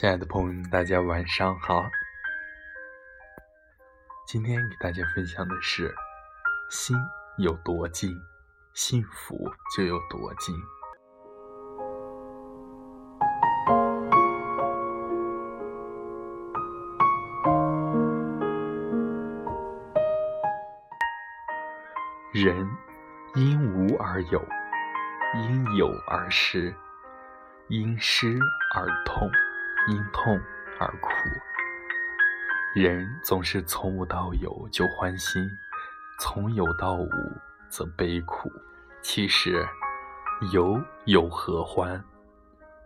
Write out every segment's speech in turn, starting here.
亲爱的朋友们，大家晚上好。今天给大家分享的是：心有多近，幸福就有多近。人因无而有，因有而失，因失而痛。因痛而苦，人总是从无到有就欢欣，从有到无则悲苦。其实，有有何欢？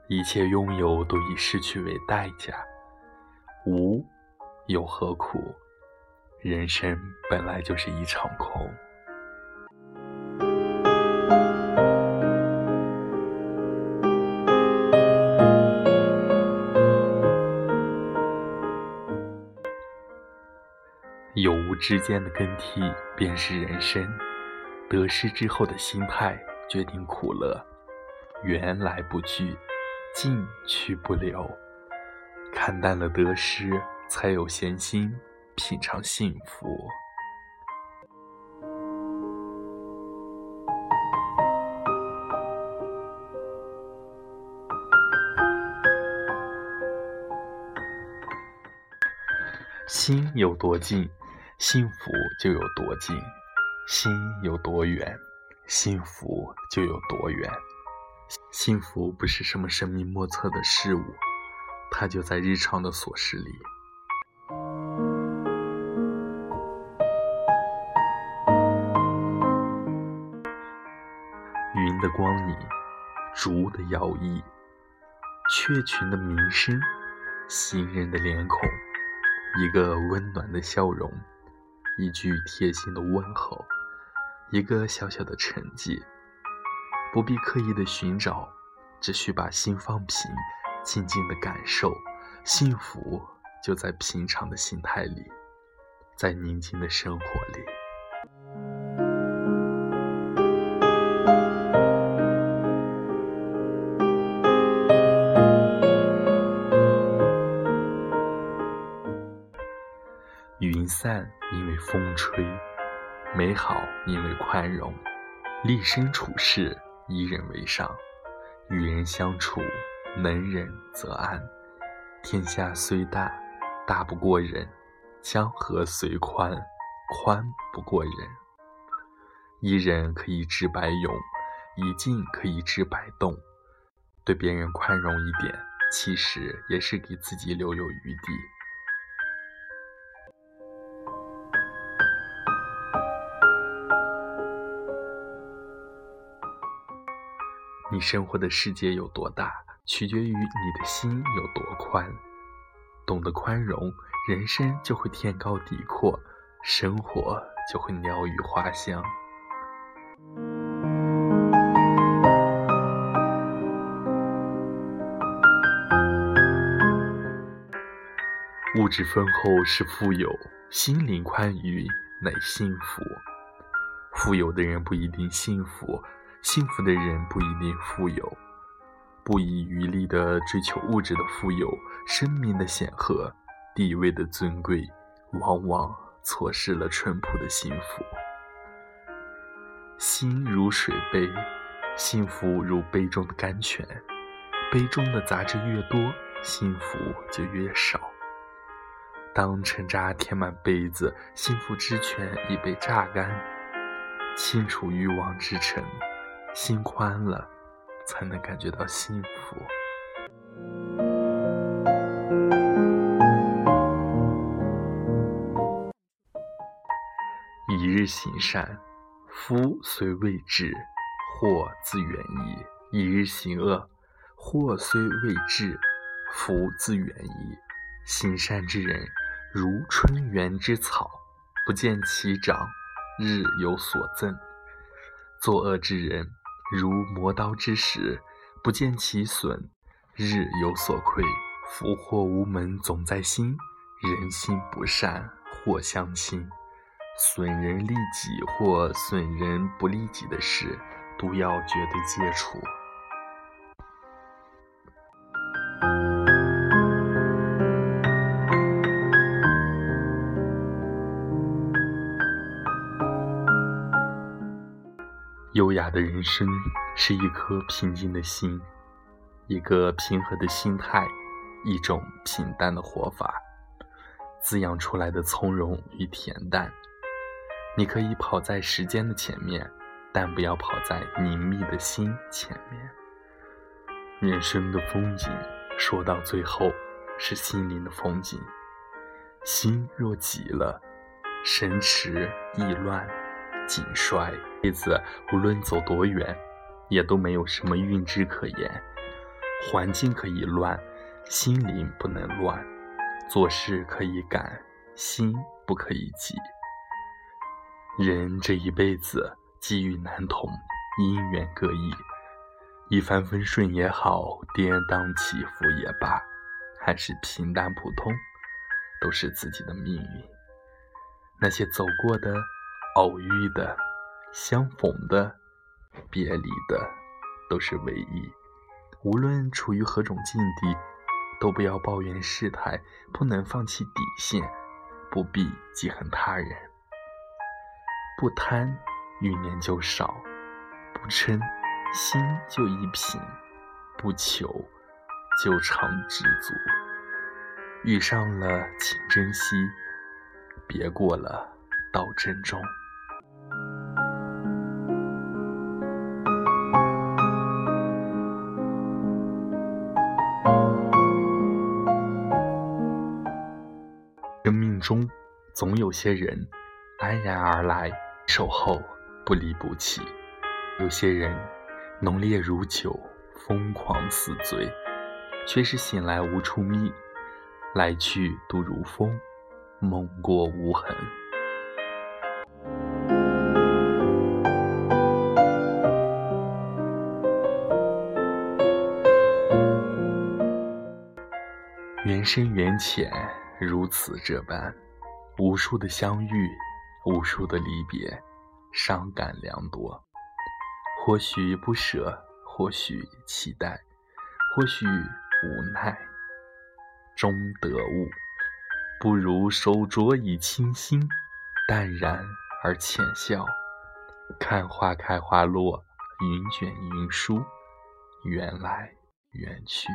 一切拥有都以失去为代价。无有何苦？人生本来就是一场空。有无之间的更替，便是人生。得失之后的心态，决定苦乐。缘来不拒，进去不留。看淡了得失，才有闲心品尝幸福。心有多近？幸福就有多近，心有多远，幸福就有多远。幸福不是什么神秘莫测的事物，它就在日常的琐事里。云的光影，竹的摇曳，雀群的鸣声，行人的脸孔，一个温暖的笑容。一句贴心的问候，一个小小的成绩，不必刻意的寻找，只需把心放平，静静的感受，幸福就在平常的心态里，在宁静的生活里。散因为风吹，美好因为宽容。立身处世，以人为上。与人相处，能忍则安。天下虽大，大不过人；江河虽宽，宽不过人。一忍可以治百勇，一静可以治百动。对别人宽容一点，其实也是给自己留有余地。你生活的世界有多大，取决于你的心有多宽。懂得宽容，人生就会天高地阔，生活就会鸟语花香。物质丰厚是富有，心灵宽裕乃幸福。富有的人不一定幸福。幸福的人不一定富有，不遗余力地追求物质的富有，生命的显赫，地位的尊贵，往往错失了淳朴的幸福。心如水杯，幸福如杯中的甘泉，杯中的杂质越多，幸福就越少。当沉渣填满杯子，幸福之泉已被榨干，清除欲望之尘。心宽了，才能感觉到幸福。一日行善，福虽未至，祸自远矣；一日行恶，祸虽未至，福自远矣。行善之人，如春园之草，不见其长，日有所增；作恶之人，如磨刀之石，不见其损，日有所亏。福祸无门，总在心。人心不善，祸相侵。损人利己或损人不利己的事，都要绝对戒除。优雅的人生是一颗平静的心，一个平和的心态，一种平淡的活法，滋养出来的从容与恬淡。你可以跑在时间的前面，但不要跑在凝密的心前面。人生的风景，说到最后是心灵的风景。心若急了，神驰意乱。景衰，辈子无论走多远，也都没有什么韵致可言。环境可以乱，心灵不能乱；做事可以赶，心不可以急。人这一辈子机遇难同，因缘各异，一帆风顺也好，跌宕起伏也罢，还是平淡普通，都是自己的命运。那些走过的。偶遇的、相逢的、别离的，都是唯一。无论处于何种境地，都不要抱怨世态，不能放弃底线，不必记恨他人。不贪，欲念就少；不嗔，心就一平；不求，就常知足。遇上了，请珍惜；别过了，道珍重。中总有些人安然而来，守候不离不弃；有些人浓烈如酒，疯狂似醉，却是醒来无处觅，来去都如风，梦过无痕。缘深缘浅。如此这般，无数的相遇，无数的离别，伤感良多。或许不舍，或许期待，或许无奈，终得悟。不如手镯以清心，淡然而浅笑，看花开花落，云卷云舒，缘来缘去。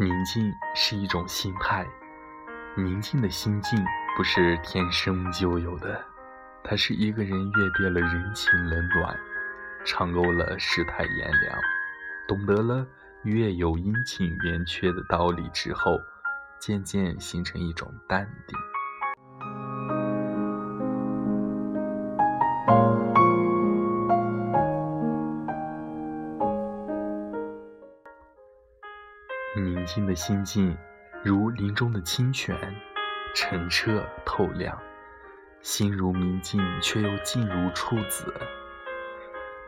宁静是一种心态，宁静的心境不是天生就有的，它是一个人阅遍了人情冷暖，尝够了世态炎凉，懂得了月有阴晴圆缺的道理之后，渐渐形成一种淡定。宁静的心境，如林中的清泉，澄澈透亮；心如明镜，却又静如处子。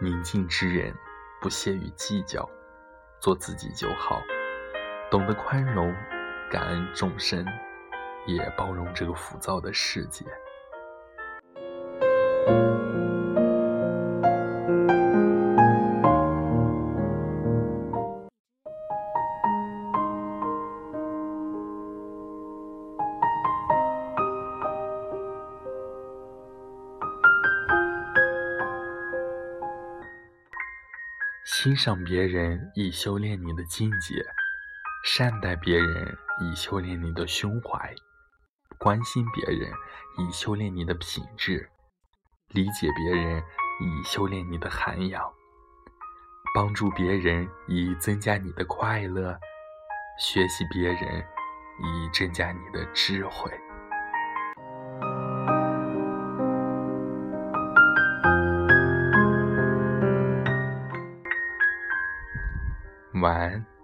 宁静之人，不屑于计较，做自己就好，懂得宽容，感恩众生，也包容这个浮躁的世界。欣赏别人以修炼你的境界，善待别人以修炼你的胸怀，关心别人以修炼你的品质，理解别人以修炼你的涵养，帮助别人以增加你的快乐，学习别人以增加你的智慧。晚安。